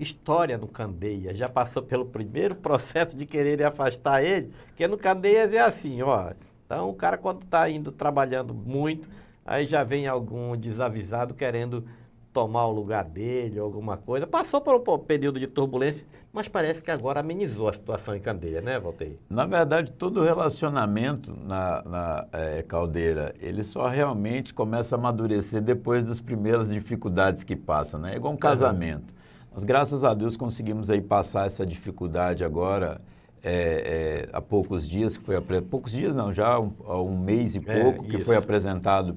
história no Candeia, já passou pelo primeiro processo de querer afastar ele, que no Candeias é assim, ó. Então o cara quando está indo trabalhando muito, aí já vem algum desavisado querendo tomar o lugar dele alguma coisa. Passou por um período de turbulência, mas parece que agora amenizou a situação em Candeia, né, Voltei? Na verdade, todo relacionamento na, na é, Caldeira, ele só realmente começa a amadurecer depois das primeiras dificuldades que passa, né? É igual um casamento. Mas graças a Deus conseguimos aí passar essa dificuldade agora é, é, há poucos dias, que foi poucos dias não, já um, há um mês e é, pouco que foi apresentado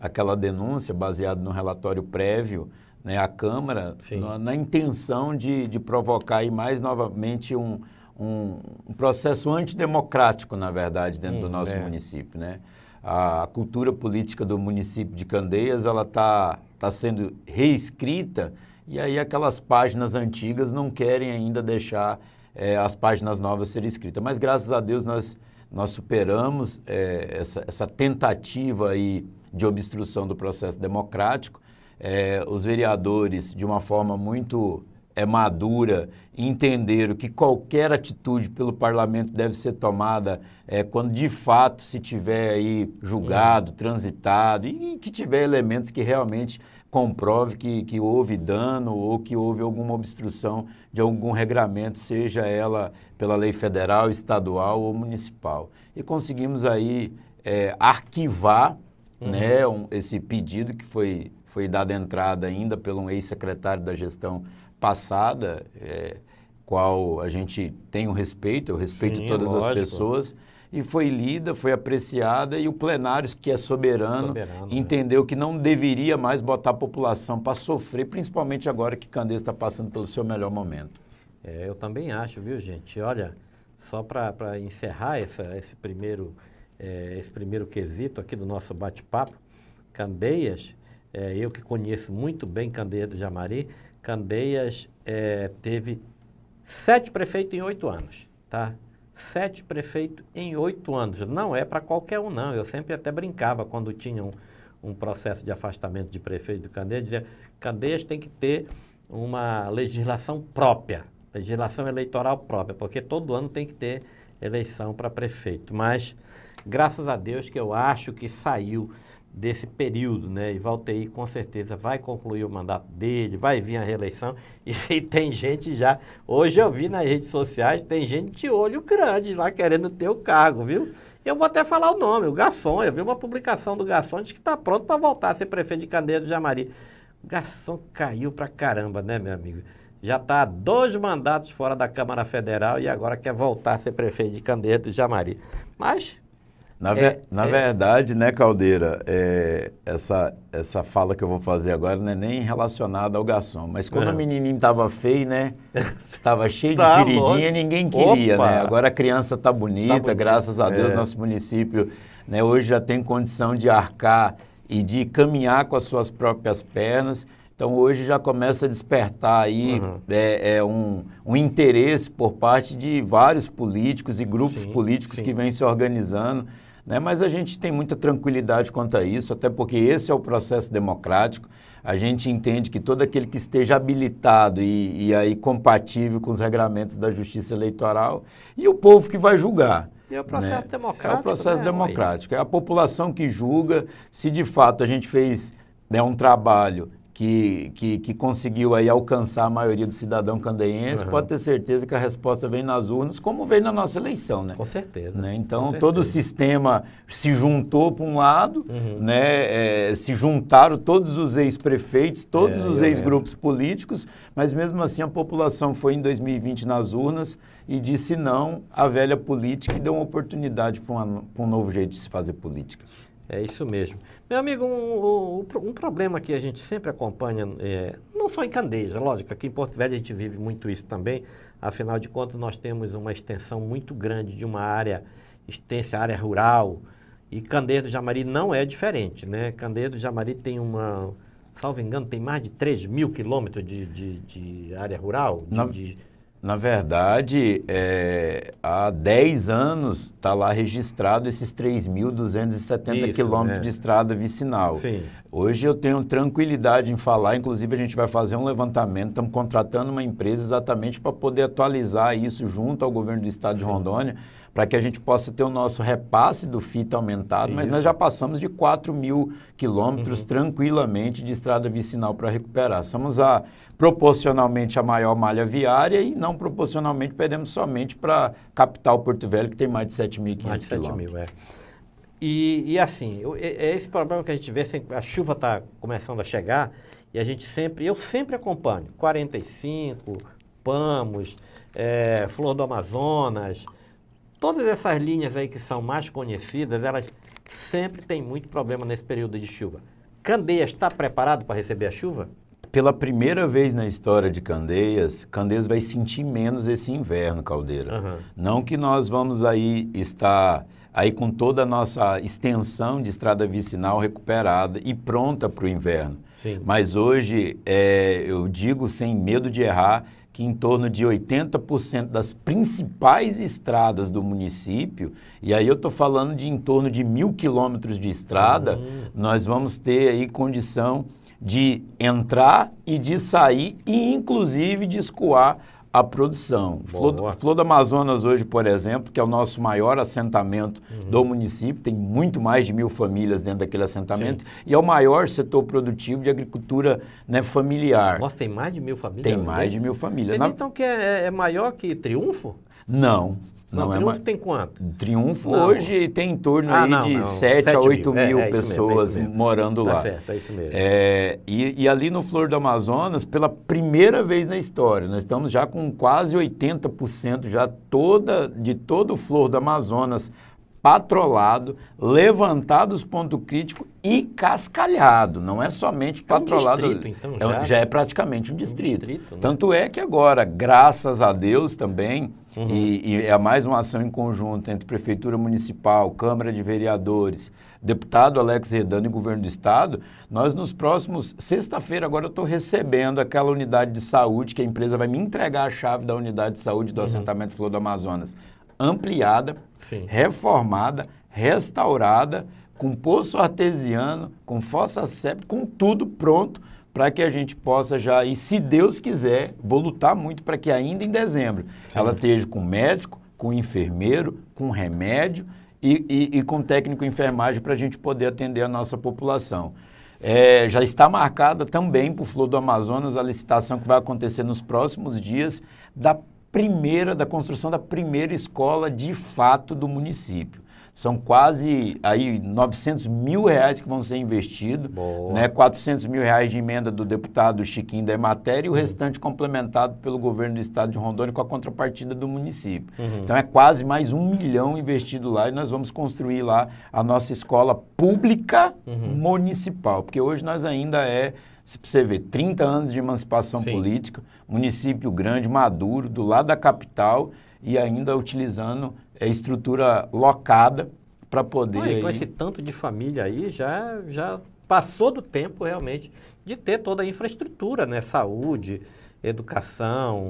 aquela denúncia baseada no relatório prévio né, à Câmara na, na, intenção de, de provocar aí mais novamente um, um, um processo antidemocrático, na verdade, dentro hum, do nosso é. município, né? A cultura política do município de Candeias, ela está tá sendo reescrita e aí aquelas páginas antigas não querem ainda deixar é, as páginas novas serem escritas. Mas graças a Deus nós, nós superamos é, essa, essa tentativa aí de obstrução do processo democrático. É, os vereadores, de uma forma muito é, madura, entenderam que qualquer atitude pelo parlamento deve ser tomada é, quando de fato se tiver aí julgado, transitado e que tiver elementos que realmente comprove que, que houve dano ou que houve alguma obstrução de algum regramento, seja ela pela lei federal, estadual ou municipal. E conseguimos aí é, arquivar uhum. né, um, esse pedido que foi, foi dado entrada ainda pelo um ex-secretário da gestão passada, é, qual a gente tem o um respeito, eu respeito Sim, todas lógico. as pessoas, e foi lida, foi apreciada e o plenário, que é soberano, soberano né? entendeu né? que não deveria mais botar a população para sofrer, principalmente agora que Candeias está passando pelo seu melhor momento. É, eu também acho, viu, gente? Olha, só para encerrar essa, esse, primeiro, é, esse primeiro quesito aqui do nosso bate-papo, Candeias, é, eu que conheço muito bem Candeias do Jamari, Candeias é, teve sete prefeitos em oito anos, tá? Sete prefeitos em oito anos. Não é para qualquer um, não. Eu sempre até brincava quando tinha um, um processo de afastamento de prefeito de Candeias, dizia, Candeias tem que ter uma legislação própria, legislação eleitoral própria, porque todo ano tem que ter eleição para prefeito. Mas, graças a Deus que eu acho que saiu desse período, né? E Valteir com certeza vai concluir o mandato dele, vai vir a reeleição. E, e, tem gente já, hoje eu vi nas redes sociais, tem gente de olho grande lá querendo ter o cargo, viu? Eu vou até falar o nome, o Garçom. Eu vi uma publicação do Garçom de que está pronto para voltar a ser prefeito de Candeia do Jamari. O Garçom caiu pra caramba, né, meu amigo? Já está há dois mandatos fora da Câmara Federal e agora quer voltar a ser prefeito de Candeia do Jamari. Mas na, é, na é. verdade, né, Caldeira, é, essa, essa fala que eu vou fazer agora não é nem relacionada ao garçom, mas quando o menininho estava feio, né, estava cheio tá de feridinha, ninguém queria, Opa. né? Agora a criança está bonita, tá graças a Deus, é. nosso município né, hoje já tem condição de arcar e de caminhar com as suas próprias pernas. Então hoje já começa a despertar aí uhum. é, é um, um, interesse por parte de vários políticos e grupos sim, políticos sim. que vêm se organizando né? Mas a gente tem muita tranquilidade quanto a isso, até porque esse é o processo democrático. A gente entende que todo aquele que esteja habilitado e, e aí compatível com os regramentos da justiça eleitoral e o povo que vai julgar. E é o processo né? democrático. É o processo né? democrático. É a população que julga se de fato a gente fez né, um trabalho que, que, que, conseguiu aí alcançar a maioria do cidadão candeiense, uhum. pode ter certeza que a resposta vem nas urnas, como veio na nossa eleição, né? Com certeza. Né? Então, Com todo certeza. o sistema se juntou para um lado, uhum. né? É, se juntaram todos os ex-prefeitos, todos é, os ex-grupos políticos, mas mesmo assim a população foi em 2020 nas urnas e disse não à velha política e deu uma oportunidade para um novo jeito de se fazer política. É isso mesmo. Meu amigo, um, um, um problema que a gente sempre acompanha, é, não só em Candeja, lógico, aqui em Porto Velho a gente vive muito isso também, afinal de contas nós temos uma extensão muito grande de uma área extensa, área rural, e Candeia do Jamari não é diferente, né? Candeia do Jamari tem uma, salvo engano, tem mais de 3 mil quilômetros de, de, de, área rural, de, na, de Na verdade, é, há 10 anos está lá registrado esses 3.270 quilômetros é. de estrada vicinal. Sim. Hoje eu tenho tranquilidade em falar, inclusive a gente vai fazer um levantamento, estamos contratando uma empresa exatamente para poder atualizar isso junto ao governo do estado Sim. de Rondônia, para que a gente possa ter o nosso repasse do FITA aumentado, isso. mas nós já passamos de 4 mil quilômetros uhum. tranquilamente de estrada vicinal para recuperar. Somos a proporcionalmente a maior malha viária e não proporcionalmente perdemos somente para capital Porto Velho, que tem mais de 7.500 quilômetros. Mil, é. E, e assim, é esse problema que a gente vê, a chuva está começando a chegar e a gente sempre, eu sempre acompanho, 45, Pamos, é, Flor do Amazonas, todas essas linhas aí que são mais conhecidas, elas sempre têm muito problema nesse período de chuva. Candeias está preparado para receber a chuva? pela primeira vez na história de Candeias, Candeias vai sentir menos esse inverno, Caldeira. Uhum. Não que nós vamos aí estar aí com toda a nossa extensão de estrada vicinal recuperada e pronta para o inverno. Sim. Mas hoje, é, eu digo sem medo de errar, que em torno de 80% das principais estradas do município, e aí eu estou falando de em torno de mil quilômetros de estrada, uhum. nós vamos ter aí condição de entrar e de sair e inclusive de escoar a produção. Flor, Flor, do Amazonas hoje, por exemplo, que é o nosso maior assentamento uhum. do município, tem muito mais de mil famílias dentro daquele assentamento Sim. e é o maior setor produtivo de agricultura né, familiar. Nossa, tem mais de mil famílias? Tem mais de mil famílias. Na... Então que é, é maior que Triunfo? Não, não, não é Triunfo é tem quanto? Triunfo não. hoje tem em torno ah, aí não, de não. 7 a 8 mil, mil é, é pessoas mesmo, é morando tá lá. Certo, é isso mesmo. É, e, e, ali no Flor do Amazonas, pela primeira vez na história, nós estamos já com quase 80% já toda, de todo o Flor do Amazonas patrolado, levantado os pontos críticos e cascalhado. Não é somente patrolado. É um distrito, então, já? É, já é praticamente um distrito. Um distrito né? Tanto é que agora, graças a Deus também, uhum. e, e, é mais uma ação em conjunto entre Prefeitura Municipal, Câmara de Vereadores, deputado Alex Redano e Governo do Estado, nós nos próximos, sexta-feira agora eu estou recebendo aquela unidade de saúde, que a empresa vai me entregar a chave da unidade de saúde do uhum. assentamento Flor do Amazonas ampliada, Sim. reformada, restaurada, com poço artesiano, com fossa séptica, com tudo pronto para que a gente possa já, e se Deus quiser, vou lutar muito para que ainda em dezembro Sim. ela esteja com médico, com enfermeiro, com remédio e, e, e com técnico enfermagem para a gente poder atender a nossa população. É, já está marcada também para o Flor do Amazonas a licitação que vai acontecer nos próximos dias da primeira, da construção da primeira escola de fato do município. São quase aí 900 mil reais que vão ser investidos, né? 400 mil reais de emenda do deputado Chiquinho da Ematéria e o uhum. restante complementado pelo governo do estado de Rondônia com a contrapartida do município. Uhum. Então é quase mais um milhão investido lá e nós vamos construir lá a nossa escola pública uhum. municipal, porque hoje nós ainda é se você ver, 30 anos de emancipação Sim. política, município grande, maduro, do lado da capital e ainda utilizando a estrutura locada para poder. Aí... Com esse tanto de família aí, já, já passou do tempo realmente de ter toda a infraestrutura, né? Saúde, educação,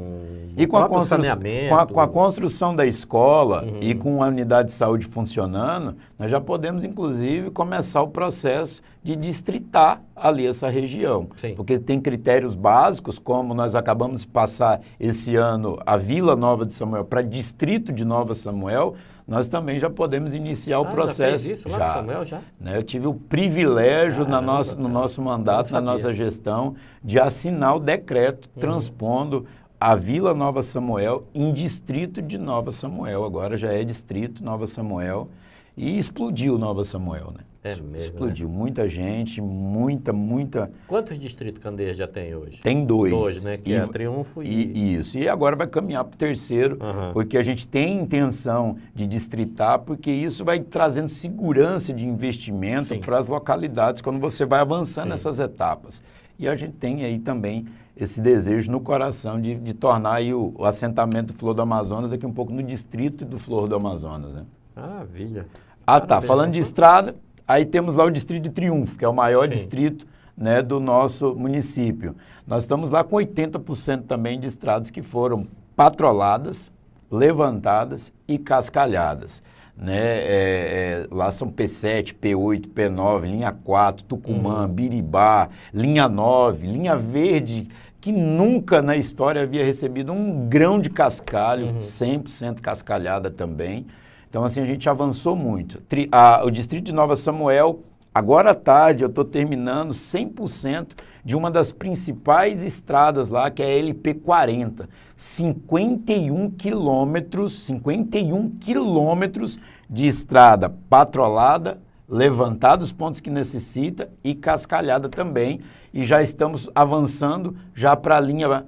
e com a, com, a, com a, construção da escola uhum. e com a unidade de saúde funcionando, nós já podemos, inclusive, começar o processo de distritar ali essa região. Sim. Porque tem critérios básicos, como nós acabamos de passar esse ano a Vila Nova de Samuel para Distrito de Nova Samuel, nós também já podemos iniciar o processo. Já, isso, já, Samuel, já? Né, eu tive o privilégio na nossa, no nosso mandato, na nossa gestão, de assinar o decreto uhum. transpondo a Vila Nova Samuel em distrito de Nova Samuel. Agora já é distrito Nova Samuel e explodiu Nova Samuel, né? É mesmo, Explodiu. Né? Muita gente, muita, muita... Quantos distritos Candeias já tem hoje? Tem dois. Dois, né? Que e, é Triunfo e... e... Isso. E agora vai caminhar para o terceiro, uhum. porque a gente tem intenção de distritar, porque isso vai trazendo segurança de investimento para as localidades quando você vai avançando Sim. nessas etapas. E a gente tem aí também esse desejo no coração de, de tornar o, o, assentamento do Flor do Amazonas aqui um pouco no distrito do Flor do Amazonas, né? Maravilha. Ah, tá. Falando de estrada, aí temos lá o Distrito de Triunfo, que é o maior Sim. distrito né, do nosso município. Nós estamos lá com 80% também de estradas que foram patroladas, levantadas e cascalhadas. Né? É, é, lá são P7, P8, P9, linha 4, Tucumã, uhum. Biribá, linha 9, linha verde, que nunca na história havia recebido um grão de cascalho, uhum. 100% cascalhada também. Então, assim, a gente avançou muito. Tri, a, o distrito de Nova Samuel, agora à tarde, eu estou terminando 100% de uma das principais estradas lá, que é a LP40. 51 quilômetros, 51 quilômetros de estrada patrolada, levantada os pontos que necessita e cascalhada também. E já estamos avançando já para a linha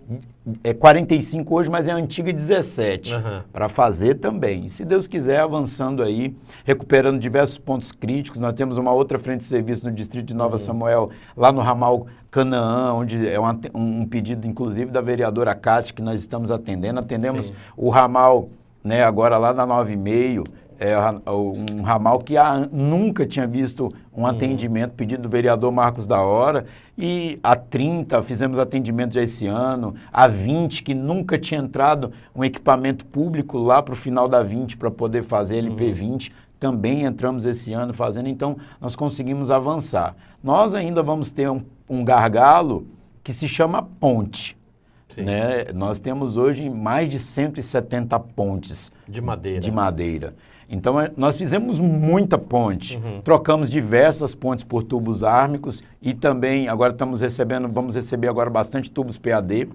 é 45 hoje, mas é a antiga 17, uhum. para fazer também. E se Deus quiser, avançando aí, recuperando diversos pontos críticos. Nós temos uma outra frente de serviço no distrito de Nova uhum. Samuel, lá no ramal Canaã, onde é uma, um pedido, inclusive, da vereadora Cátia, que nós estamos atendendo. Atendemos Sim. o ramal, né, agora lá na 9,5, é um ramal que nunca tinha visto um uhum. atendimento, pedido do vereador Marcos da Hora, e a 30 fizemos atendimento já esse ano, a 20 que nunca tinha entrado um equipamento público lá para o final da 20 para poder fazer LP20, uhum. também entramos esse ano fazendo, então nós conseguimos avançar. Nós ainda vamos ter um, um gargalo que se chama ponte. Né? Nós temos hoje mais de 170 pontes de madeira. De madeira. Então, é, nós fizemos muita ponte, uhum. trocamos diversas pontes por tubos ármicos e também, agora estamos recebendo, vamos receber agora bastante tubos PAD,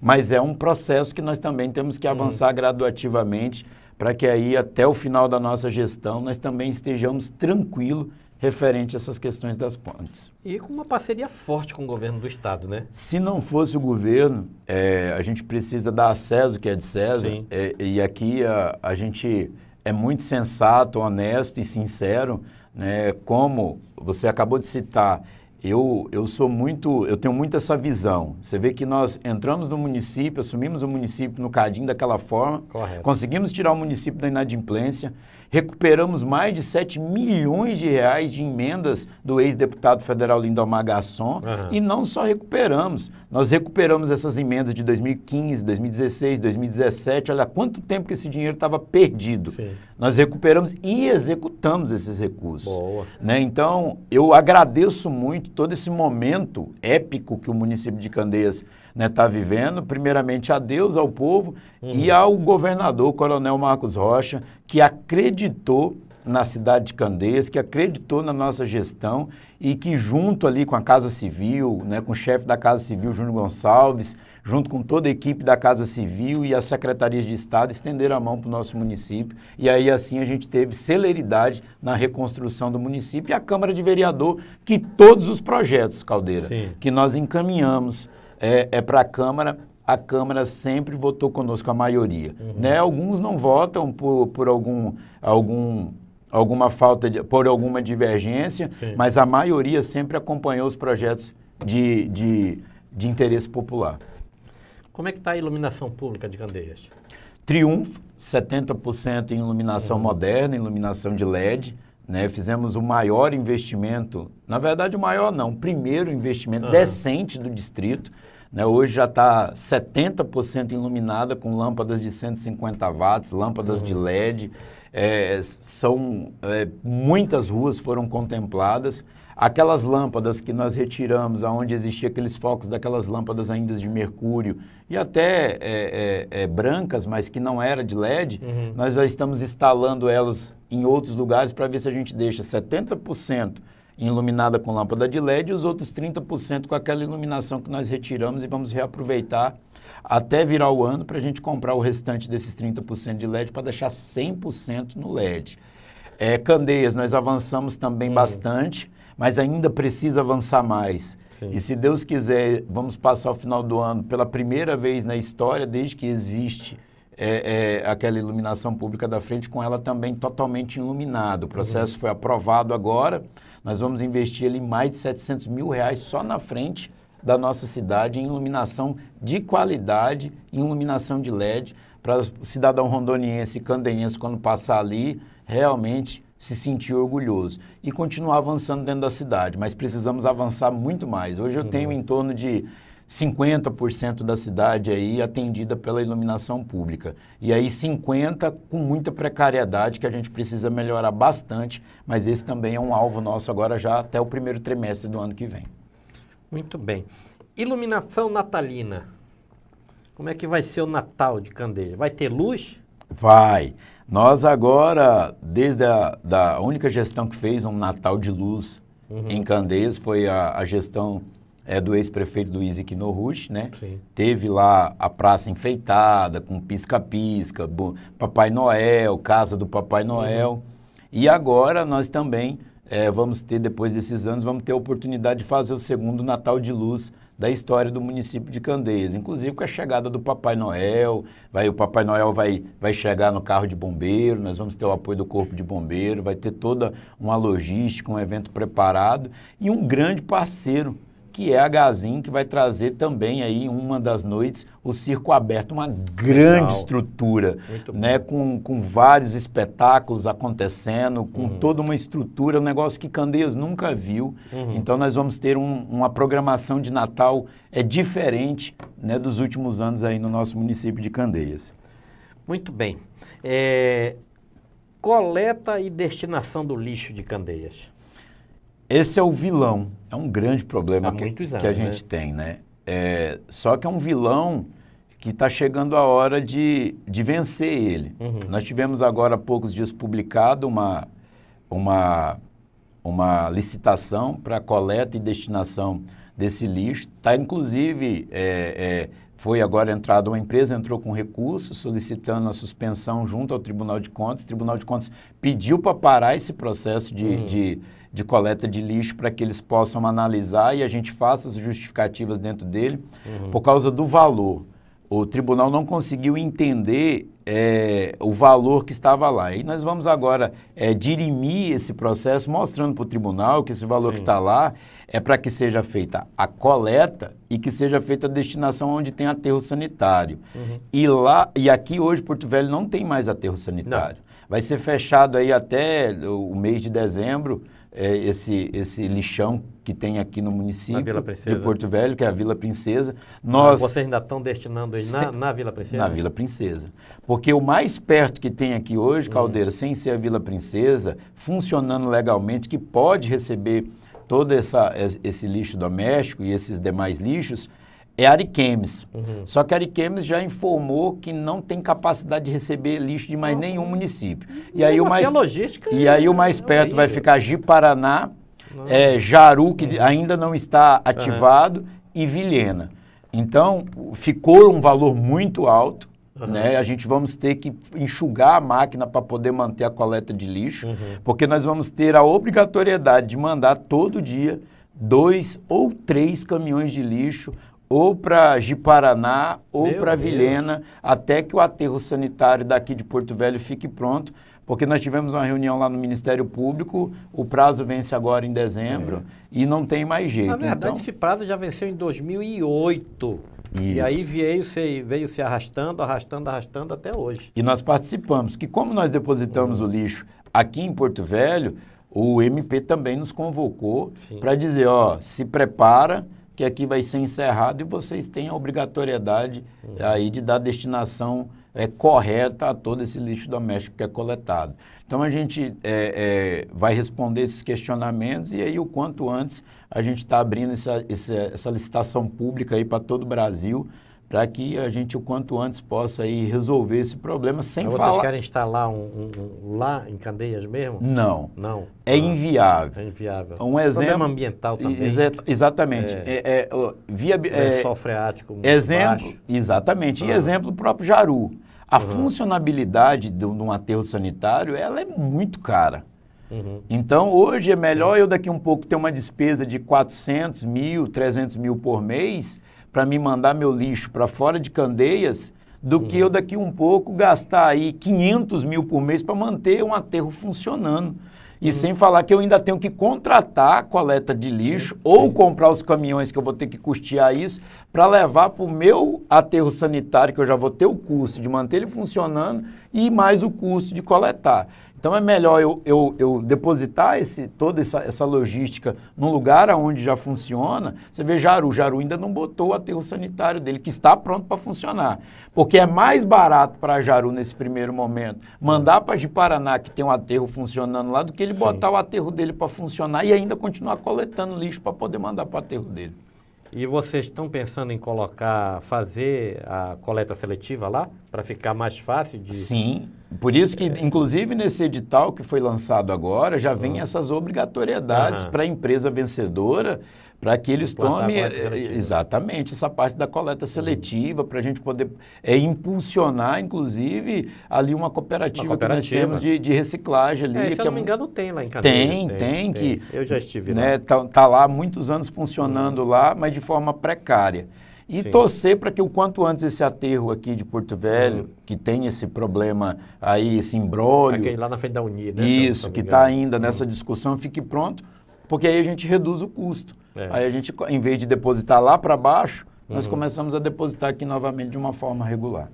mas é um processo que nós também temos que uhum. avançar uhum. graduativamente para que aí, até o final da nossa gestão, nós também estejamos tranquilos referente a essas questões das pontes. E com uma parceria forte com o governo do Estado, né? Se não fosse o governo, é, a gente precisa dar a César o que é de César, é, e aqui a, a gente é muito sensato, honesto e sincero, né? Como você acabou de citar, eu, eu sou muito, eu tenho muito essa visão. Você vê que nós entramos no município, assumimos o município no cadinho daquela forma, Correto. conseguimos tirar o município da inadimplência, recuperamos mais de 7 milhões de reais de emendas do ex-deputado federal Lindomar Garçom uhum. e não só recuperamos, nós recuperamos essas emendas de 2015, 2016, 2017, olha quanto tempo que esse dinheiro estava perdido. Sim. Nós recuperamos e executamos esses recursos. Boa. Né? Então, eu agradeço muito todo esse momento épico que o município de Candeias está né, tá vivendo, primeiramente a Deus, ao povo uhum. e ao governador, Coronel Marcos Rocha, que acreditou na cidade de Candeias, que acreditou na nossa gestão e que junto ali com a Casa Civil, né, com o chefe da Casa Civil, Júnior Gonçalves, junto com toda a equipe da Casa Civil e as secretarias de Estado, estenderam a mão para o nosso município. E aí assim a gente teve celeridade na reconstrução do município e a Câmara de Vereador, que todos os projetos, Caldeira, Sim. que nós encaminhamos é, é para a Câmara, a Câmara sempre votou conosco a maioria. Uhum. Né? Alguns não votam por, por algum, algum, alguma falta, de, por alguma divergência, Sim. mas a maioria sempre acompanhou os projetos de, de, de interesse popular. Como é que está a iluminação pública de Candeias? Triunfo, 70% em iluminação uhum. moderna, iluminação de LED. Né? Fizemos o maior investimento, na verdade o maior não, o primeiro investimento uhum. decente do distrito. Né? Hoje já está 70% iluminada com lâmpadas de 150 watts, lâmpadas uhum. de LED. É, são é, muitas ruas foram contempladas. Aquelas lâmpadas que nós retiramos, aonde existia aqueles focos daquelas lâmpadas ainda de mercúrio e até é, é, é, brancas, mas que não era de LED, uhum. nós já estamos instalando elas em outros lugares para ver se a gente deixa 70% iluminada com lâmpada de LED e os outros 30% com aquela iluminação que nós retiramos e vamos reaproveitar até virar o ano para a gente comprar o restante desses 30% de LED para deixar 100% no LED. É, Candeias, nós avançamos também uhum. bastante mas ainda precisa avançar mais. Sim. E se Deus quiser, vamos passar o final do ano pela primeira vez na história, desde que existe é, é, aquela iluminação pública da frente, com ela também totalmente iluminada. O processo uhum. foi aprovado agora, nós vamos investir ali mais de 700 mil reais só na frente da nossa cidade em iluminação de qualidade, em iluminação de LED, para o cidadão rondoniense e candeiense, quando passar ali, realmente se sentir orgulhoso e continuar avançando dentro da cidade, mas precisamos avançar muito mais. Hoje eu uhum. tenho em torno de 50% da cidade aí atendida pela iluminação pública. E aí 50% com muita precariedade que a gente precisa melhorar bastante, mas esse também é um alvo nosso agora já até o primeiro trimestre do ano que vem. Muito bem. Iluminação natalina. Como é que vai ser o Natal de Candeia? Vai ter luz? Vai. Nós agora, desde a da única gestão que fez um Natal de luz uhum. em Candeias, foi a, a gestão é, do ex-prefeito do Isaac Norrush, né? Sim. Teve lá a praça enfeitada, com pisca-pisca, Papai Noel, casa do Papai Noel. Uhum. E agora nós também é, vamos ter, depois desses anos, vamos ter a oportunidade de fazer o segundo Natal de Luz da história do município de Candeias, inclusive com a chegada do Papai Noel, vai, o Papai Noel vai, vai chegar no carro de bombeiro, nós vamos ter o apoio do Corpo de Bombeiro, vai ter toda uma logística, um evento preparado e um grande parceiro que é a Gazin, que vai trazer também aí uma das noites o circo aberto, uma grande Legal. estrutura, né, com, com vários espetáculos acontecendo, com uhum. toda uma estrutura, um negócio que Candeias nunca viu. Uhum. Então nós vamos ter um, uma programação de Natal é diferente, né, dos últimos anos aí no nosso município de Candeias. Muito bem. É, coleta e destinação do lixo de Candeias. Esse é o vilão. É um grande problema que, anos, que, a gente né? tem, né? É, só que é um vilão que está chegando a hora de, de vencer ele. Uhum. Nós tivemos agora há poucos dias publicado uma, uma, uma licitação para coleta e destinação desse lixo. Está, inclusive, é, é, foi agora entrada uma empresa, entrou com recurso solicitando a suspensão junto ao Tribunal de Contas. O Tribunal de Contas pediu para parar esse processo de, uhum. de de coleta de lixo para que eles possam analisar e a gente faça as justificativas dentro dele uhum. por causa do valor. O tribunal não conseguiu entender é, o valor que estava lá. E nós vamos agora é, dirimir esse processo, mostrando para o tribunal que esse valor Sim. que está lá é para que seja feita a coleta e que seja feita a destinação onde tem aterro sanitário. Uhum. E lá e aqui hoje Porto Velho não tem mais aterro sanitário. Não. Vai ser fechado aí até o mês de dezembro é, esse, esse lixão que tem aqui no município de Porto Velho, que é a Vila Princesa. Nós, Vocês ainda estão destinando ele na, na, Vila Princesa? Na Vila Princesa. Porque o mais perto que tem aqui hoje, hum. Caldeira, hum. sem ser a Vila Princesa, funcionando legalmente, que pode receber todo essa, esse lixo doméstico e esses demais lixos, é Ariquemes. Uhum. Só que Ariquemes já informou que não tem capacidade de receber lixo de mais uhum. nenhum município. E aí, o mais, e aí o mais perto vai ficar Ji-Paraná, é, Jaru, que uhum. ainda não está ativado, e Vilhena. Então, ficou um valor muito alto. Uhum. Né? A gente vamos ter que enxugar a máquina para poder manter a coleta de lixo, uhum. porque nós vamos ter a obrigatoriedade de mandar todo dia dois ou três caminhões de lixo ou para Jiparaná ou para Vilhena, até que o aterro sanitário daqui de Porto Velho fique pronto, porque nós tivemos uma reunião lá no Ministério Público, o prazo vence agora em dezembro é. e não tem mais jeito. Na verdade, então... esse prazo já venceu em 2008. Isso. E aí veio se, veio se arrastando, arrastando, arrastando até hoje. E nós participamos, que como nós depositamos uhum. o lixo aqui em Porto Velho, o MP também nos convocou para dizer, ó, se prepara, que aqui vai ser encerrado e vocês têm a obrigatoriedade uhum. aí de dar destinação é, correta a todo esse lixo doméstico que é coletado. Então a gente é, é, vai responder esses questionamentos e aí o quanto antes a gente está abrindo essa, essa, essa licitação pública aí para todo o Brasil para que a gente o quanto antes possa aí resolver esse problema sem Mas falar... Vocês querem instalar um, um, um, lá em Candeias mesmo? Não. Não. É inviável. É inviável. Um exemplo... Problema ambiental também. Exa exatamente. É, é, é, via, é, sol freático Exemplo, baixo. exatamente. E exemplo, o próprio Jaru. A uhum. funcionabilidade de um aterro sanitário, ela é muito cara. Uhum. Então, hoje é melhor eu daqui um pouco ter uma despesa de 400 mil, 300 mil por mês para me mandar meu lixo para fora de Candeias do uhum. que eu daqui um pouco gastar aí 500 mil por mês para manter um aterro funcionando. E uhum. sem falar que eu ainda tenho que contratar a coleta de lixo sim, ou sim. comprar os caminhões que eu vou ter que custear isso para levar para o meu aterro sanitário, que eu já vou ter o custo de manter ele funcionando e mais o custo de coletar. Então é melhor eu, eu, eu depositar esse, toda essa, essa logística num lugar onde já funciona. Você vê Jaru, Jaru ainda não botou o aterro sanitário dele, que está pronto para funcionar. Porque é mais barato para Jaru nesse primeiro momento mandar para de Paraná, que tem um aterro funcionando lá, do que ele Sim. botar o aterro dele para funcionar e ainda continuar coletando lixo para poder mandar para o aterro dele. E vocês estão pensando em colocar, fazer a coleta seletiva lá, para ficar mais fácil de... Sim, por isso que, é. inclusive, nesse edital que foi lançado agora, já vem uhum. essas obrigatoriedades uhum. para a empresa vencedora para que eles tomem exatamente essa parte da coleta seletiva, para a gente poder é, impulsionar, inclusive, ali uma cooperativa, uma cooperativa. que nós temos de, de reciclagem ali. É, se eu não é, me engano, tem lá em Cadeias. Tem, tem, tem, que... Eu já estive né, lá. Está tá lá há muitos anos funcionando uhum. lá, mas de forma precária. E Sim. torcer para que o quanto antes esse aterro aqui de Porto Velho, uhum. que tem esse problema aí, esse embrólio... Aquele lá na frente da Uni, né? Isso, que está ainda nessa uhum. discussão, fique pronto, porque aí a gente reduz o custo. É. Aí a gente, em vez de depositar lá para baixo, nós uhum. começamos a depositar aqui novamente de uma forma regular.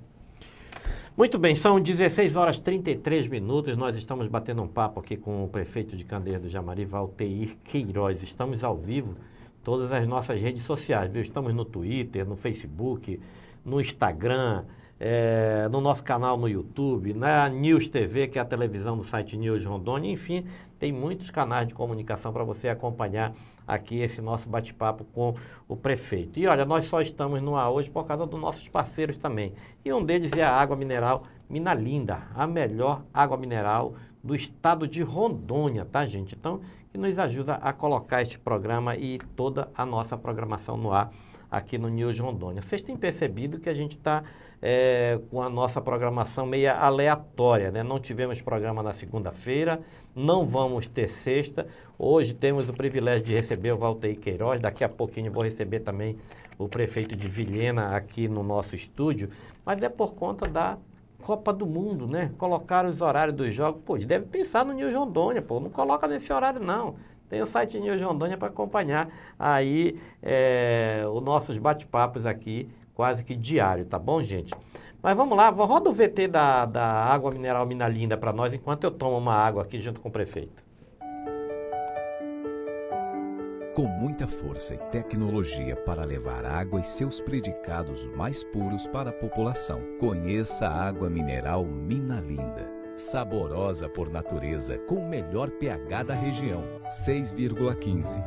Muito bem, são 16 horas 33 minutos. Nós estamos batendo um papo aqui com o prefeito de Candeia do Jamari, Valteir Queiroz. Estamos ao vivo, todas as nossas redes sociais, viu? Estamos no Twitter, no Facebook, no Instagram, é, no nosso canal no YouTube, na News TV, que é a televisão do site News Rondônia. Enfim, tem muitos canais de comunicação para você acompanhar aqui esse nosso bate-papo com o prefeito. E olha, nós só estamos no ar hoje por causa dos nossos parceiros também. E um deles é a água mineral Minalinda, a melhor água mineral do estado de Rondônia, tá, gente? Então, que nos ajuda a colocar este programa e toda a nossa programação no ar aqui no News Rondônia. Vocês têm percebido que a gente está é, com a nossa programação meio aleatória, né? Não tivemos programa na segunda-feira, não vamos ter sexta. Hoje temos o privilégio de receber o Valteir Queiroz, daqui a pouquinho vou receber também o prefeito de Vilhena aqui no nosso estúdio, mas é por conta da Copa do Mundo, né? Colocaram os horários dos jogos. Pô, deve pensar no News Rondônia, pô, não coloca nesse horário não. Tem o site News Rondônia para acompanhar aí é, os nossos bate-papos aqui, quase que diário, tá bom, gente? Mas vamos lá, roda o VT da, da água mineral Minalinda para nós, enquanto eu tomo uma água aqui junto com o prefeito. Com muita força e tecnologia para levar água e seus predicados mais puros para a população, conheça a água mineral Minalinda saborosa por natureza, com o melhor pH da região, 6,15.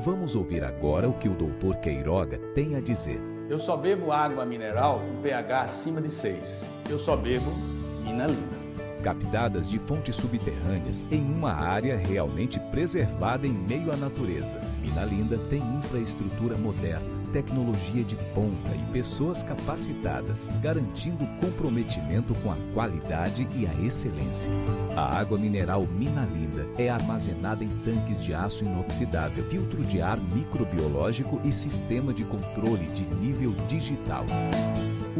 Vamos ouvir agora o que o Dr. Queiroga tem a dizer. Eu só bebo água mineral com pH acima de 6. Eu só bebo Minalina. Captadas de fontes subterrâneas em uma área realmente preservada em meio à natureza. Minalinda tem infraestrutura moderna tecnologia de ponta e pessoas capacitadas, garantindo comprometimento com a qualidade e a excelência. A água mineral Minalinda é armazenada em tanques de aço inoxidável, filtro de ar microbiológico e sistema de controle de nível digital.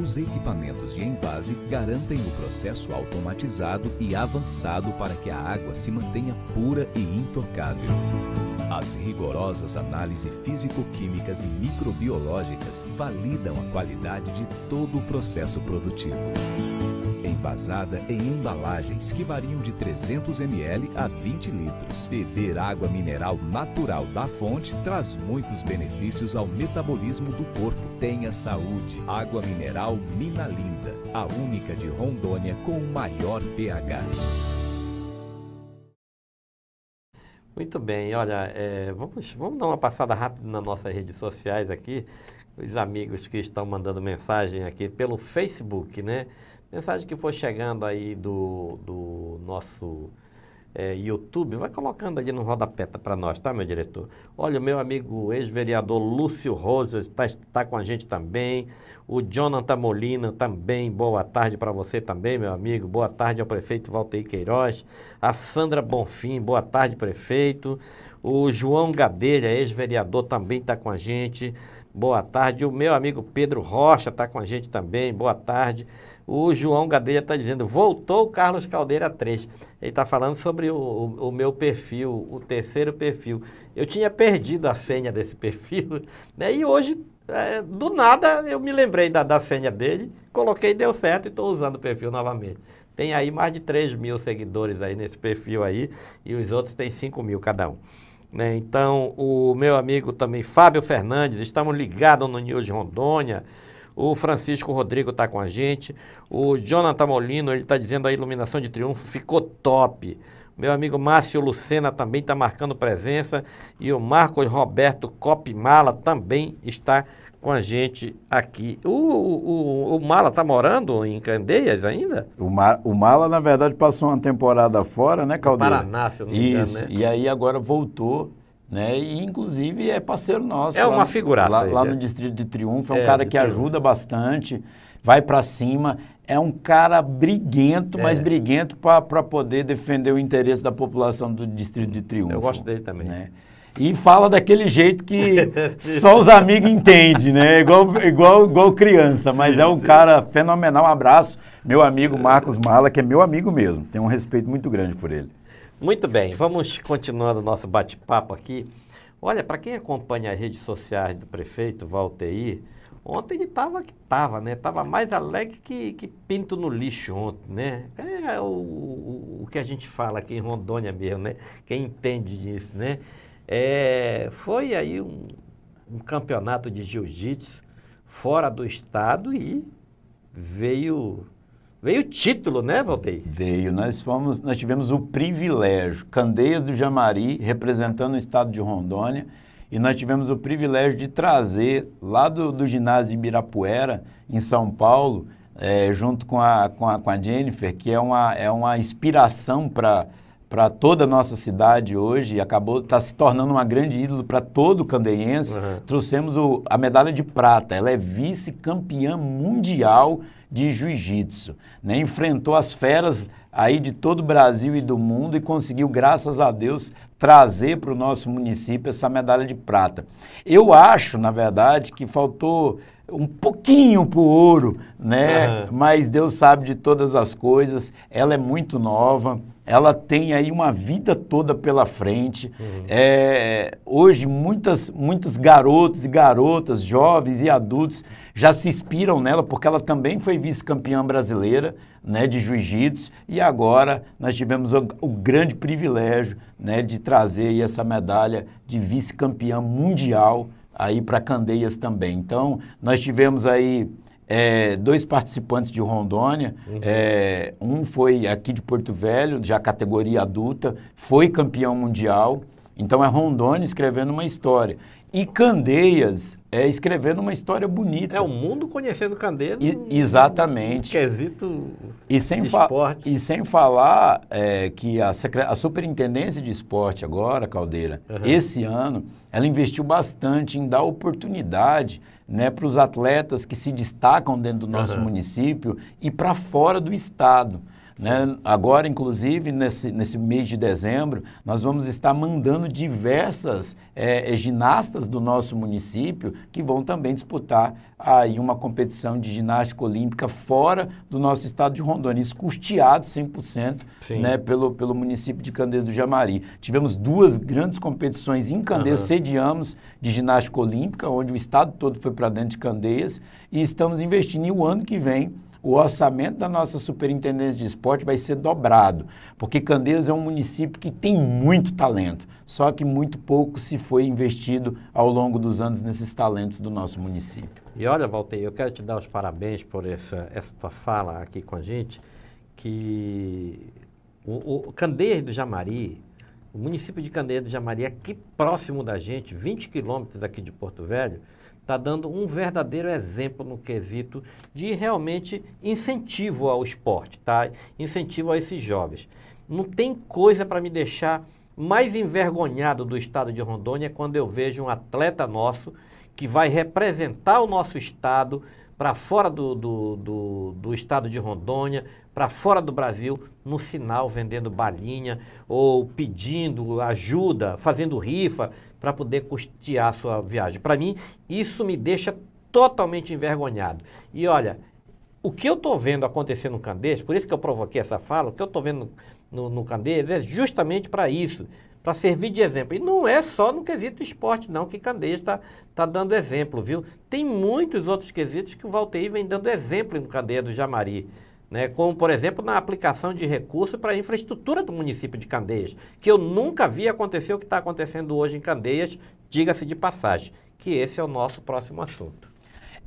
Os equipamentos de envase garantem o processo automatizado e avançado para que a água se mantenha pura e intocável. As rigorosas análises físico-químicas e microbiológicas validam a qualidade de todo o processo produtivo. Envasada em embalagens que variam de 300 ml a 20 litros. Beber água mineral natural da fonte traz muitos benefícios ao metabolismo do corpo. Tenha saúde. Água mineral Minalinda, a única de Rondônia com o maior pH. Muito bem, olha, é, vamos, vamos dar uma passada rápida nas nossas redes sociais aqui, os amigos que estão mandando mensagem aqui pelo Facebook, né? Mensagem que foi chegando aí do, do nosso é, YouTube, vai colocando ali no rodapé para nós, tá, meu diretor? Olha, o meu amigo ex-vereador Lúcio Rosas está tá com a gente também. O Jonathan Molina também, boa tarde para você também, meu amigo. Boa tarde ao prefeito Valteir Queiroz. A Sandra Bonfim, boa tarde, prefeito. O João Gadelha, ex-vereador, também está com a gente. Boa tarde. O meu amigo Pedro Rocha está com a gente também. Boa tarde. O João Gadelha está dizendo, voltou o Carlos Caldeira 3. Ele está falando sobre o, o, o, meu perfil, o terceiro perfil. Eu tinha perdido a senha desse perfil, né? E hoje, é, do nada, eu me lembrei da, da senha dele, coloquei, deu certo e estou usando o perfil novamente. tem aí mais de 3 mil seguidores aí nesse perfil aí, e os outros têm 5 mil cada um. Né? Então, o meu amigo também, Fábio Fernandes, estamos ligados no News Rondônia. O Francisco Rodrigo está com a gente. O Jonathan Molino, ele está dizendo a iluminação de triunfo ficou top. Meu amigo Márcio Lucena também está marcando presença. E o Marcos Roberto Copimala também está com a gente aqui. O, o, o Mala está morando em Candeias ainda? O, Ma, o Mala, na verdade, passou uma temporada fora, né, Caldeira? Paraná, se eu não me engano, Isso, né? e aí agora voltou, né, e inclusive é parceiro nosso. É lá uma no- figuraça Lá, lá é. no Distrito de Triunfo, é um É, cara que Triunfo. ajuda bastante, vai para cima, é um cara briguento, mas É. briguento para poder defender o interesse da população do Distrito de Triunfo. Eu gosto dele também. né? E fala daquele jeito que só os amigos entendem, né? Igual, igual, igual criança, mas é um cara fenomenal. Um abraço, meu amigo Marcos Mala, que é meu amigo mesmo. Tenho um respeito muito grande por ele. Muito bem, vamos continuando o nosso bate-papo aqui. Olha, para quem acompanha as redes sociais do prefeito Valteir, ontem ele estava que estava, né? Estava mais alegre que, que pinto no lixo ontem, né? É o, o, o que a gente fala aqui em Rondônia mesmo, né? Quem entende disso, né? É, foi aí um, um campeonato de jiu-jitsu fora do estado e veio veio título, né, Valteir? Veio, nós fomos, nós tivemos o privilégio, Candeias do Jamari, representando o estado de Rondônia, e nós tivemos o privilégio de trazer lá do, do ginásio de Ibirapuera, em São Paulo, eh, junto com a, com, a, com a Jennifer, que é uma, é uma inspiração para para toda a nossa cidade hoje, acabou está se tornando uma grande ídolo para todo o candeiense. Uhum. Trouxemos o- a medalha de prata. Ela é vice-campeã mundial de jiu-jitsu. Né? Enfrentou as feras aí de todo o Brasil e do mundo e conseguiu, graças a Deus, trazer para o nosso município essa medalha de prata. Eu acho, na verdade, que faltou um pouquinho para o ouro, né? Aham. Mas Deus sabe de todas as coisas. Ela é muito nova. Ela tem aí uma vida toda pela frente. É, hoje, muitas, muitos garotos e garotas, jovens e adultos, já se inspiram nela, porque ela também foi vice-campeã brasileira né, de jiu-jitsu. E agora nós tivemos o, o grande privilégio né, de trazer aí essa medalha de vice-campeã mundial aí para Candeias também. Então, nós tivemos aí é, dois participantes de Rondônia. É, um foi aqui de Porto Velho, já categoria adulta, foi campeão mundial. Então, é Rondônia escrevendo uma história. E Candeias é escrevendo uma história bonita. É o mundo conhecendo Candeia. E- exatamente. quesito E sem, esportes. e sem falar é, que a, a Superintendência de Esporte agora, Caldeira, Uhum. esse ano, ela investiu bastante em dar oportunidade né, para os atletas que se destacam dentro do nosso Uhum. município e para fora do estado. Né? Agora, inclusive, nesse, nesse mês de dezembro, nós vamos estar mandando diversas eh, eh, ginastas do nosso município que vão também disputar aí uma competição de ginástica olímpica fora do nosso estado de Rondônia, isso custeado 100% Sim. né, pelo, pelo município de Candeias do Jamari. Tivemos duas grandes competições em Candeias, Aham. sediamos de ginástica olímpica, onde o estado todo foi para dentro de Candeias, e estamos investindo. E o ano que vem, o orçamento da nossa superintendência de esporte vai ser dobrado, porque Candeias é um município que tem muito talento, só que muito pouco se foi investido ao longo dos anos nesses talentos do nosso município. E olha, Valteir, eu quero te dar os parabéns por essa, essa tua fala aqui com a gente, que o, o Candeias do Jamari, o município de Candeias do Jamari, aqui próximo da gente, 20 quilômetros aqui de Porto Velho, está dando um verdadeiro exemplo no quesito de realmente incentivo ao esporte, tá? Incentivo a esses jovens. Não tem coisa para me deixar mais envergonhado do estado de Rondônia quando eu vejo um atleta nosso que vai representar o nosso estado para fora do, do, do, do estado de Rondônia, para fora do Brasil, no sinal vendendo balinha ou pedindo ajuda, fazendo rifa para poder custear a sua viagem. Para mim, isso me deixa totalmente envergonhado. E olha, o que eu estou vendo acontecer no Candeias, por isso que eu provoquei essa fala, o que eu estou vendo no, no Candeias é justamente para isso, para servir de exemplo. E não é só no quesito esporte, não, que Candeias está tá dando exemplo, viu? Tem muitos outros quesitos que o Valteir vem dando exemplo no Candeias do Jamari. Né? como, por exemplo, na aplicação de recursos para a infraestrutura do município de Candeias, que eu nunca vi acontecer o que está acontecendo hoje em Candeias, diga-se de passagem, que esse é o nosso próximo assunto.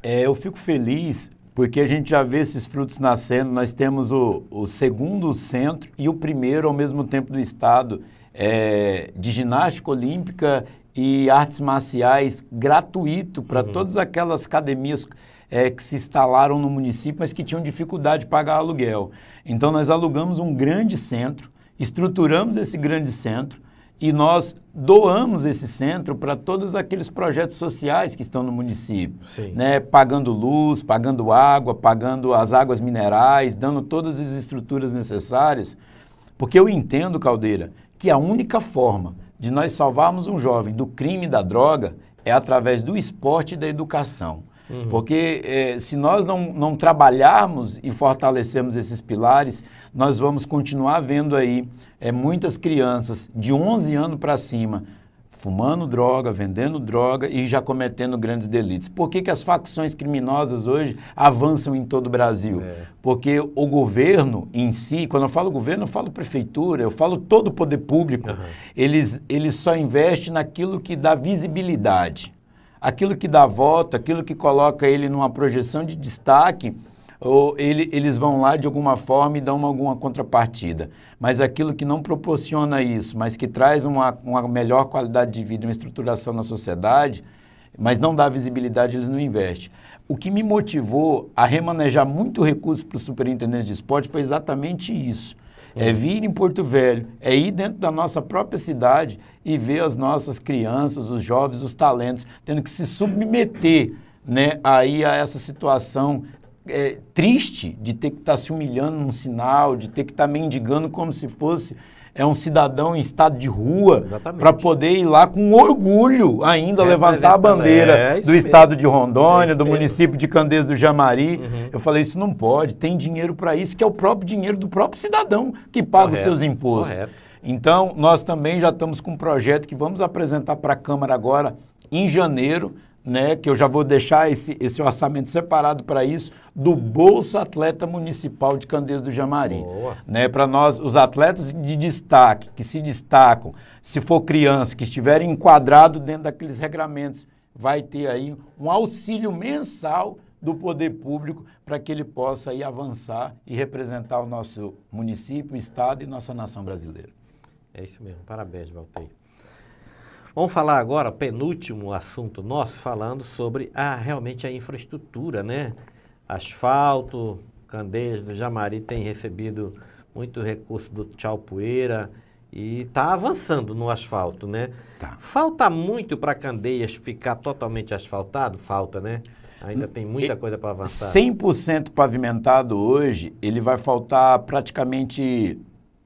É, eu fico feliz porque a gente já vê esses frutos nascendo. Nós temos o, o segundo centro e o primeiro ao mesmo tempo do Estado é, de ginástica olímpica e artes marciais gratuito para uhum. todas aquelas academias é, que se instalaram no município, mas que tinham dificuldade de pagar aluguel. Então nós alugamos um grande centro, estruturamos esse grande centro e nós doamos esse centro para todos aqueles projetos sociais que estão no município, né? pagando luz, pagando água, pagando as águas minerais, dando todas as estruturas necessárias, porque eu entendo, Caldeira, que a única forma de nós salvarmos um jovem do crime e da droga é através do esporte e da educação. Uhum. Porque eh, se nós não, não trabalharmos e fortalecermos esses pilares, nós vamos continuar vendo aí eh, muitas crianças de 11 anos para cima fumando droga, vendendo droga e já cometendo grandes delitos. Por que, que as facções criminosas hoje avançam em todo o Brasil? É. Porque o governo em si, quando eu falo governo, eu falo prefeitura, eu falo todo o poder público, uhum. eles, eles só investem naquilo que dá visibilidade aquilo que dá voto, aquilo que coloca ele numa projeção de destaque, ou ele, eles vão lá de alguma forma e dão uma, alguma contrapartida. Mas aquilo que não proporciona isso, mas que traz uma, uma melhor qualidade de vida, uma estruturação na sociedade, mas não dá visibilidade, eles não investem. O que me motivou a remanejar muito recurso para o superintendente de esporte foi exatamente isso é vir em Porto Velho, é ir dentro da nossa própria cidade e ver as nossas crianças, os jovens, os talentos, tendo que se submeter né, aí a essa situação é, triste de ter que estar tá se humilhando num sinal, de ter que estar tá mendigando como se fosse é um cidadão em estado de rua para poder ir lá com orgulho ainda é, levantar a bandeira é, do estado de Rondônia, do município de Candeias do Jamari. Uhum. Eu falei, isso não pode, tem dinheiro para isso, que é o próprio dinheiro do próprio cidadão que paga correto, os seus impostos. Correto. Então, nós também já estamos com um projeto que vamos apresentar para a Câmara agora em janeiro, né, que eu já vou deixar esse, esse orçamento separado para isso, do Bolsa Atleta Municipal de Candeias do Jamari. Né, para nós, os atletas de destaque, que se destacam, se for criança, que estiverem enquadrados dentro daqueles regramentos, vai ter aí um auxílio mensal do poder público para que ele possa aí avançar e representar o nosso município, o estado e nossa nação brasileira. É isso mesmo. Parabéns, Valteir. Vamos falar agora, penúltimo assunto nosso, falando sobre a, realmente a infraestrutura, né? Asfalto, Candeias do Jamari tem recebido muito recurso do Tchau Poeira e está avançando no asfalto, né? Tá. Falta muito para Candeias ficar totalmente asfaltado? Falta, né? Ainda tem muita coisa para avançar. 100% pavimentado hoje, ele vai faltar praticamente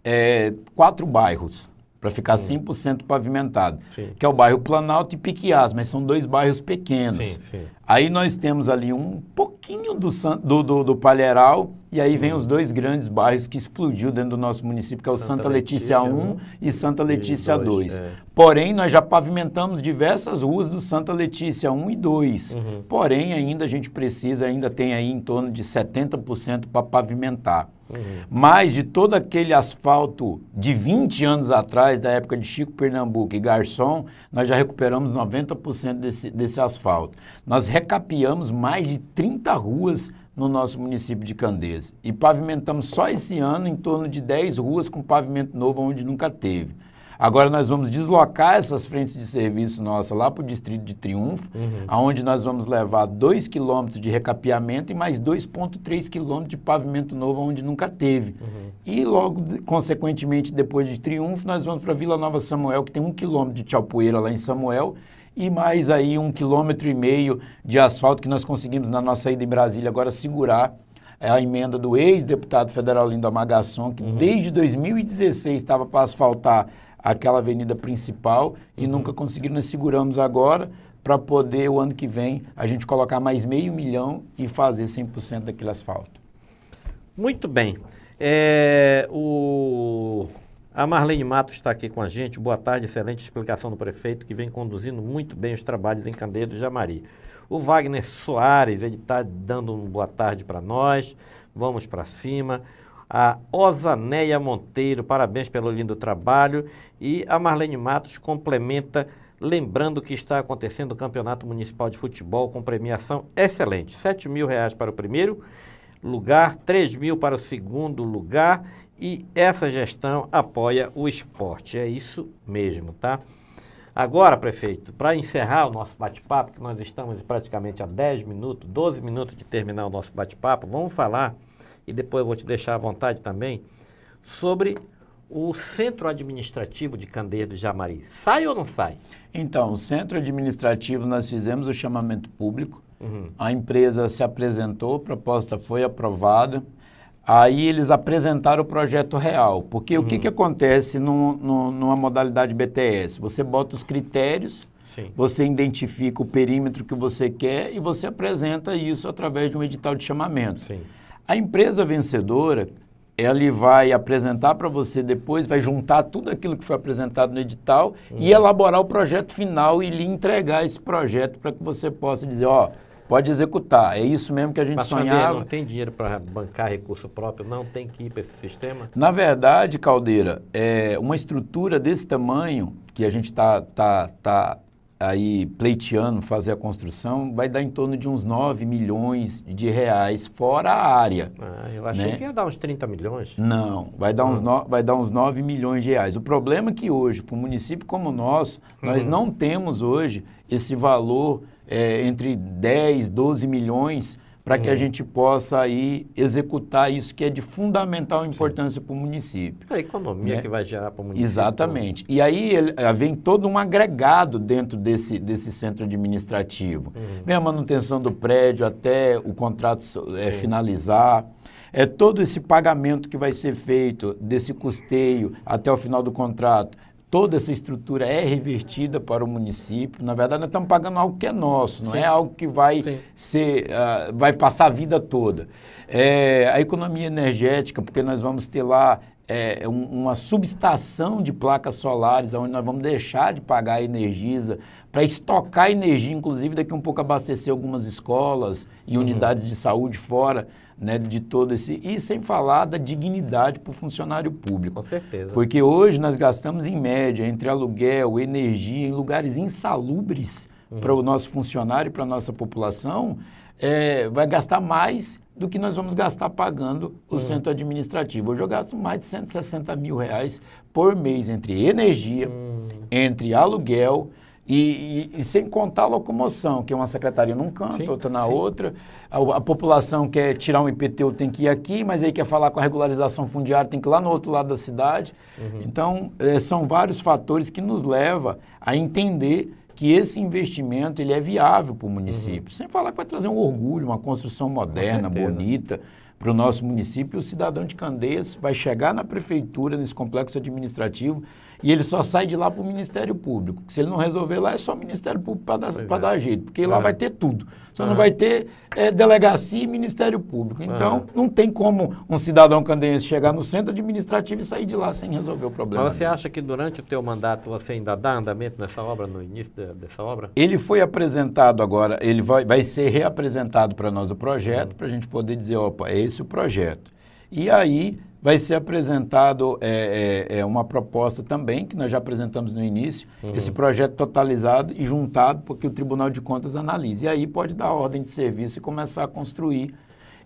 é, quatro bairros para ficar hum. 100% pavimentado, sim. que é o bairro Planalto e Piquiás, mas são dois bairros pequenos. Sim, sim. Aí nós temos ali um pouquinho do, do, do, do Palheiral, e aí vem hum. os dois grandes bairros que explodiu dentro do nosso município, que é o Santa, Santa Letícia, Letícia 1 e Santa Letícia 2. É. Porém, nós já pavimentamos diversas ruas do Santa Letícia 1 e 2. Uhum. Porém, ainda a gente precisa, ainda tem aí em torno de 70% para pavimentar. Uhum. Mas de todo aquele asfalto de 20 anos atrás, da época de Chico Pernambuco e Garçom, nós já recuperamos 90% desse, desse asfalto. Nós recapeamos mais de 30 ruas no nosso município de Candeias. E pavimentamos só esse ano em torno de 10 ruas com pavimento novo onde nunca teve. Agora nós vamos deslocar essas frentes de serviço nossa lá para o Distrito de Triunfo, uhum. aonde nós vamos levar 2 quilômetros de recapeamento e mais 2,3 quilômetros de pavimento novo onde nunca teve. Uhum. E logo, consequentemente, depois de Triunfo, nós vamos para Vila Nova Samuel, que tem um quilômetro de Tchaupoeira lá em Samuel, e mais aí um quilômetro e meio de asfalto que nós conseguimos na nossa ida em Brasília agora segurar é a emenda do ex-deputado federal Lindo Amagasson, que uhum. desde 2016 estava para asfaltar aquela avenida principal e uhum. nunca conseguiram. Nós seguramos agora para poder, o ano que vem, a gente colocar mais meio milhão e fazer 100% daquele asfalto. Muito bem. É, o a Marlene Matos está aqui com a gente. Boa tarde, excelente explicação do prefeito que vem conduzindo muito bem os trabalhos em Candeiro e Jamari. O Wagner Soares, ele está dando uma boa tarde para nós, vamos para cima. A Osaneia Monteiro, parabéns pelo lindo trabalho. E a Marlene Matos complementa, lembrando que está acontecendo o Campeonato Municipal de Futebol com premiação excelente. 7 mil reais para o primeiro lugar, 3 mil para o segundo lugar. E essa gestão apoia o esporte. É isso mesmo, tá? Agora, prefeito, para encerrar o nosso bate-papo, que nós estamos praticamente a 10 minutos, 12 minutos de terminar o nosso bate-papo, vamos falar, e depois eu vou te deixar à vontade também, sobre o centro administrativo de Candeia do Jamari. Sai ou não sai? Então, o centro administrativo, nós fizemos o chamamento público, uhum. a empresa se apresentou, a proposta foi aprovada, Aí eles apresentaram o projeto real, porque uhum. o que, uhum. que acontece numa modalidade BTS? Você bota os critérios, Sim. você identifica o perímetro que você quer e você apresenta isso através de um edital de chamamento. Sim. A empresa vencedora, ela vai apresentar para você depois, vai juntar tudo aquilo que foi apresentado no edital uhum. e elaborar o projeto final e lhe entregar esse projeto para que você possa dizer, ó... Pode executar. É isso mesmo que a gente Mas sonhava. não tem dinheiro para bancar recurso próprio, não tem que ir para esse sistema? Na verdade, Caldeira, é uma estrutura desse tamanho que a gente está tá, tá aí pleiteando fazer a construção, vai dar em torno de uns 9 milhões de reais fora a área. Ah, eu achei né? que ia dar uns 30 milhões. Não, vai dar, uns ah. no, vai dar uns 9 milhões de reais. O problema é que hoje, para um município como o nosso, nós uhum. não temos hoje esse valor é, entre 10, 12 milhões para que a uhum. gente possa aí executar isso que é de fundamental importância para o município. A economia né? que vai gerar para o município. Exatamente. E aí ele, eh, vem todo um agregado dentro desse, desse centro administrativo. Uhum. Vem a manutenção do prédio até o contrato é, finalizar. É todo esse pagamento que vai ser feito, desse custeio até o final do contrato toda essa estrutura é revertida para o município. Na verdade, nós estamos pagando algo que é nosso, não é Sim. é algo que vai Sim. ser, uh, vai passar a vida toda. É, a economia energética, porque nós vamos ter lá é, um, uma subestação de placas solares, onde nós vamos deixar de pagar a Energisa para estocar energia, inclusive daqui um pouco abastecer algumas escolas e uhum. unidades de saúde fora né, de todo esse. E sem falar da dignidade para o funcionário público. Com certeza. Porque hoje nós gastamos, em média, entre aluguel, energia, em lugares insalubres uhum. para o nosso funcionário e para a nossa população, é, vai gastar mais do que nós vamos gastar pagando o uhum. centro administrativo. Hoje eu gasto mais de 160 mil reais por mês entre energia, uhum. entre aluguel e, e, e, sem contar a locomoção, que é uma secretaria num canto, sim, outra na sim. outra. A, a, população quer tirar um IPTU, tem que ir aqui, mas aí quer falar com a regularização fundiária, tem que ir lá no outro lado da cidade. Uhum. Então, é, são vários fatores que nos levam a entender que esse investimento ele é viável para o município. Uhum. Sem falar que vai trazer um orgulho, uma construção moderna, bonita para o nosso município. O cidadão de Candeias vai chegar na prefeitura, nesse complexo administrativo, e ele só sai de lá para o Ministério Público. Se ele não resolver lá, é só o Ministério Público para dar, é. dar jeito, porque lá vai ter tudo. Só não vai ter é, delegacia e Ministério Público. Então, não tem como um cidadão candeiense chegar no centro administrativo e sair de lá sem resolver o problema. Mas você acha que durante o teu mandato você ainda dá andamento nessa obra, no início de, dessa obra? Ele foi apresentado agora, ele vai, vai ser reapresentado para nós o projeto, para a gente poder dizer, opa, é esse o projeto. E aí vai ser apresentado é, é, é, uma proposta também, que nós já apresentamos no início, uhum. esse projeto totalizado e juntado, porque o Tribunal de Contas analise. E aí pode dar ordem de serviço e começar a construir.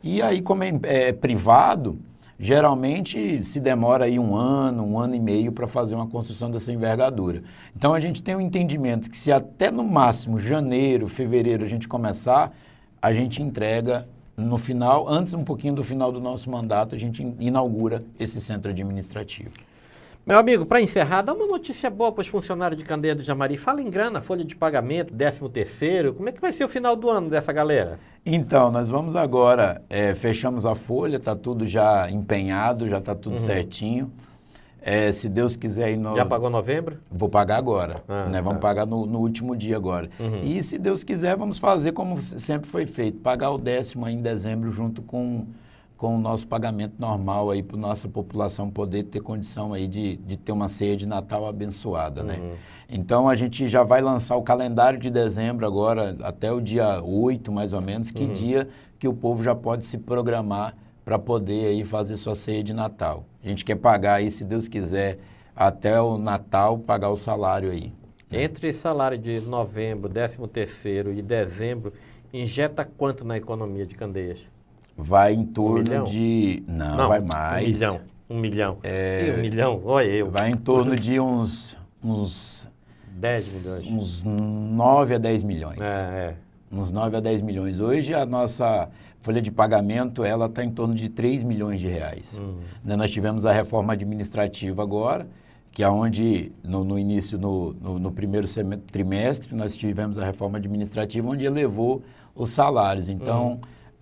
E aí, como é, é privado, geralmente se demora aí um ano, um ano e meio para fazer uma construção dessa envergadura. Então a gente tem um entendimento que se até no máximo janeiro, fevereiro a gente começar, a gente entrega no final, antes um pouquinho do final do nosso mandato, a gente inaugura esse centro administrativo. Meu amigo, para encerrar, dá uma notícia boa para os funcionários de Candeia do Jamari. Fala em grana, folha de pagamento, 13 terceiro. Como é que vai ser o final do ano dessa galera? Então, nós vamos agora, é, fechamos a folha, está tudo já empenhado, já está tudo uhum. certinho. É, se Deus quiser ir no... Já pagou novembro? Vou pagar agora, ah, né? Vamos tá. pagar no, no, último dia agora. Uhum. E se Deus quiser, vamos fazer como sempre foi feito, pagar o décimo em dezembro junto com, com o nosso pagamento normal aí para nossa população poder ter condição aí de, de ter uma ceia de Natal abençoada, né? uhum. Então a gente já vai lançar o calendário de dezembro agora até o dia 8, mais ou menos, que uhum. dia que o povo já pode se programar para poder aí fazer sua ceia de Natal. A gente quer pagar aí, se Deus quiser, até o Natal, pagar o salário aí. Entre salário de novembro, décimo terceiro e dezembro, injeta quanto na economia de Candeias? Vai em torno de... Não, Não, vai Um mais. milhão. Um milhão. É. Um milhão, olha eu. Vai em torno de uns, uns, 10 milhões. uns 9 a 10 milhões. É, é. Uns 9 a 10 milhões. Hoje a nossa folha de pagamento ela está em torno de 3 milhões de reais. Hum. Né, Nós tivemos a reforma administrativa agora, que é onde, no, no início, no, no, no primeiro seme- trimestre, nós tivemos a reforma administrativa, onde elevou os salários. Então,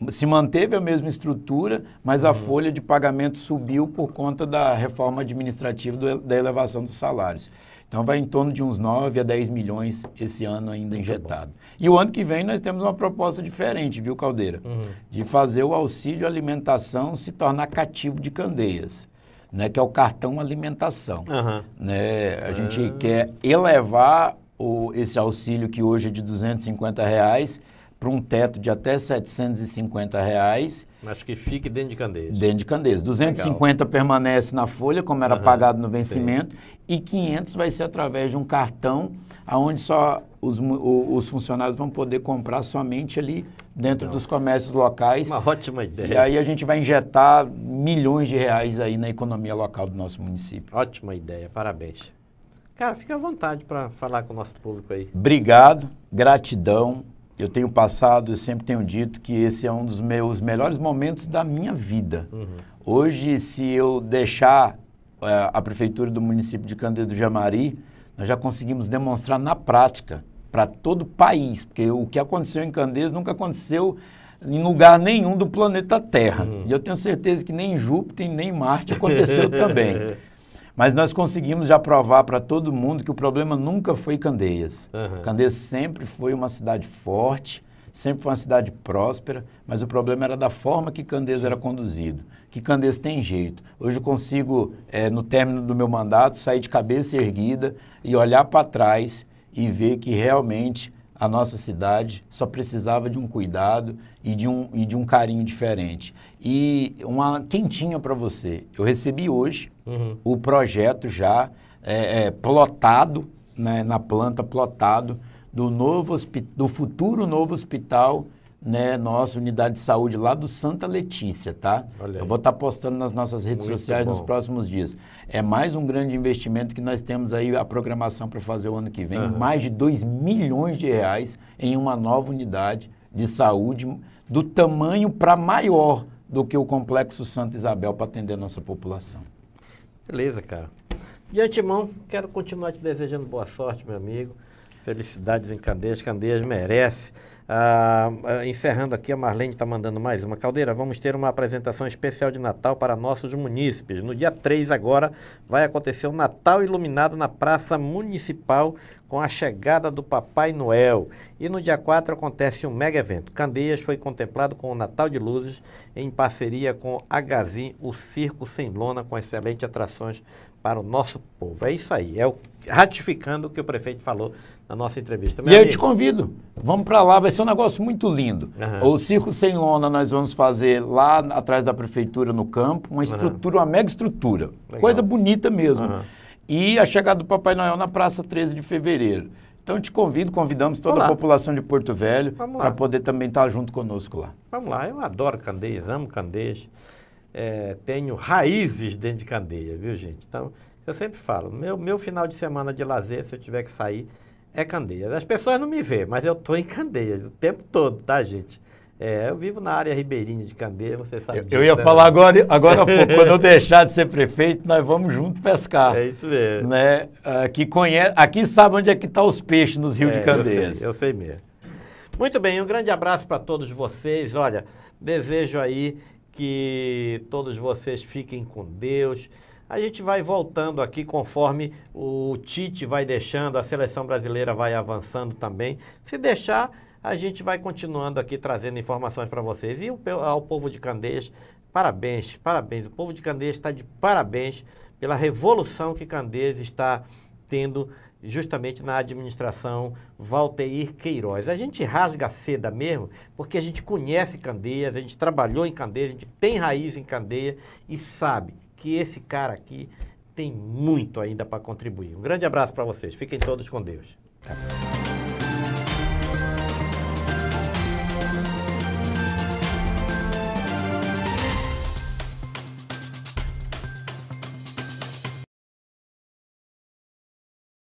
se manteve a mesma estrutura, mas a folha de pagamento subiu por conta da reforma administrativa do- da elevação dos salários. Então, vai em torno de uns 9 a 10 milhões esse ano ainda injetado. E o ano que vem nós temos uma proposta diferente, viu, Caldeira? De fazer o auxílio alimentação se tornar cativo de Candeias, né? que é o cartão alimentação. Aham. Né? A gente quer elevar o, esse auxílio que hoje é de 250 reais para um teto de até 750 reais Mas que fique dentro de Candeias. dentro de Candeias. 250 permanece na folha, como era Aham, pagado no vencimento, e 500 vai ser através de um cartão, aonde só os, os funcionários vão poder comprar somente ali dentro dos comércios locais. Uma ótima E ideia. aí a gente vai injetar milhões de reais aí na economia local do nosso município. Ótima ideia, parabéns. Cara, fica à vontade para falar com o nosso público aí. Obrigado, gratidão. Eu tenho passado, eu sempre tenho dito que esse é um dos meus melhores momentos da minha vida. Hoje, se eu deixar eh, a prefeitura do município de Cândido do Jamari, nós já conseguimos demonstrar na prática para todo o país, porque o que aconteceu em Candeias nunca aconteceu em lugar nenhum do planeta Terra. E eu tenho certeza que nem em Júpiter nem em Marte aconteceu também. Mas nós conseguimos já provar para todo mundo que o problema nunca foi Candeias. Aham. Candeias sempre foi uma cidade forte, sempre foi uma cidade próspera, mas o problema era da forma que Candeias era conduzido. Que Candeias tem jeito. Hoje eu consigo, eh, no término do meu mandato, sair de cabeça erguida e olhar para trás e ver que realmente a nossa cidade só precisava de um cuidado e de um, e de um carinho diferente. E uma quentinha para você. Eu recebi hoje o projeto já é, é, plotado, né, na planta plotado, do, novo do futuro novo hospital, né, nossa unidade de saúde lá do Santa Letícia, tá? Eu vou estar postando nas nossas redes Muito sociais nos bom. próximos dias. É mais um grande investimento que nós temos aí a programação para fazer o ano que vem, Aham. mais de 2 milhões de reais em uma nova unidade de saúde do tamanho para maior do que o Complexo Santa Isabel para atender a nossa população. Beleza, cara. De antemão, quero continuar te desejando boa sorte, meu amigo. Felicidades em Candeias. Candeias merece. Ah, ah, encerrando aqui, a Marlene está mandando mais uma. Caldeira, vamos ter uma apresentação especial de Natal para nossos munícipes. No dia 3 agora vai acontecer o Natal iluminado na Praça Municipal com a chegada do Papai Noel. E no dia 4 acontece um mega evento. Candeias foi contemplado com o Natal de Luzes em parceria com a Gazin, o Circo Sem Lona, com excelentes atrações para o nosso povo. É isso aí, é o, ratificando o que o prefeito falou na nossa entrevista. E Meu eu amigo, te convido, vamos para lá, vai ser um negócio muito lindo. Aham. O Circo Sem Lona nós vamos fazer lá atrás da prefeitura no campo, uma estrutura, uma mega estrutura, Legal. coisa bonita mesmo. Aham. E a chegada do Papai Noel na Praça 13 de Fevereiro. Então eu te convido, convidamos toda Olá. a população de Porto Velho para poder também estar junto conosco lá. Vamos lá, eu adoro Candeias, amo Candeias. É, tenho raízes dentro de Candeias, viu, gente? Então, eu sempre falo, meu, meu final de semana de lazer, se eu tiver que sair, é Candeias. As pessoas não me vêem, mas eu estou em Candeias o tempo todo, tá, gente? É, eu vivo na área ribeirinha de Candeias, você sabe Eu, disso, eu ia né? falar agora, agora há pouco, quando eu deixar de ser prefeito, nós vamos junto pescar. É isso mesmo. Né? Aqui, conhece, aqui sabe onde é que estão os peixes nos rios É, de Candeias. Eu sei, eu sei mesmo. Muito bem, um grande abraço para todos vocês. Olha, desejo aí que todos vocês fiquem com Deus. A gente vai voltando aqui conforme o Tite vai deixando, a seleção brasileira vai avançando também. Se deixar, a gente vai continuando aqui trazendo informações para vocês. E ao povo de Candeias, parabéns, parabéns. O povo de Candeias está de parabéns pela revolução que Candeias está tendo justamente na administração Valteir Queiroz. A gente rasga seda mesmo, porque a gente conhece Candeias, a gente trabalhou em Candeias, a gente tem raiz em Candeia e sabe que esse cara aqui tem muito ainda para contribuir. Um grande abraço para vocês. Fiquem todos com Deus.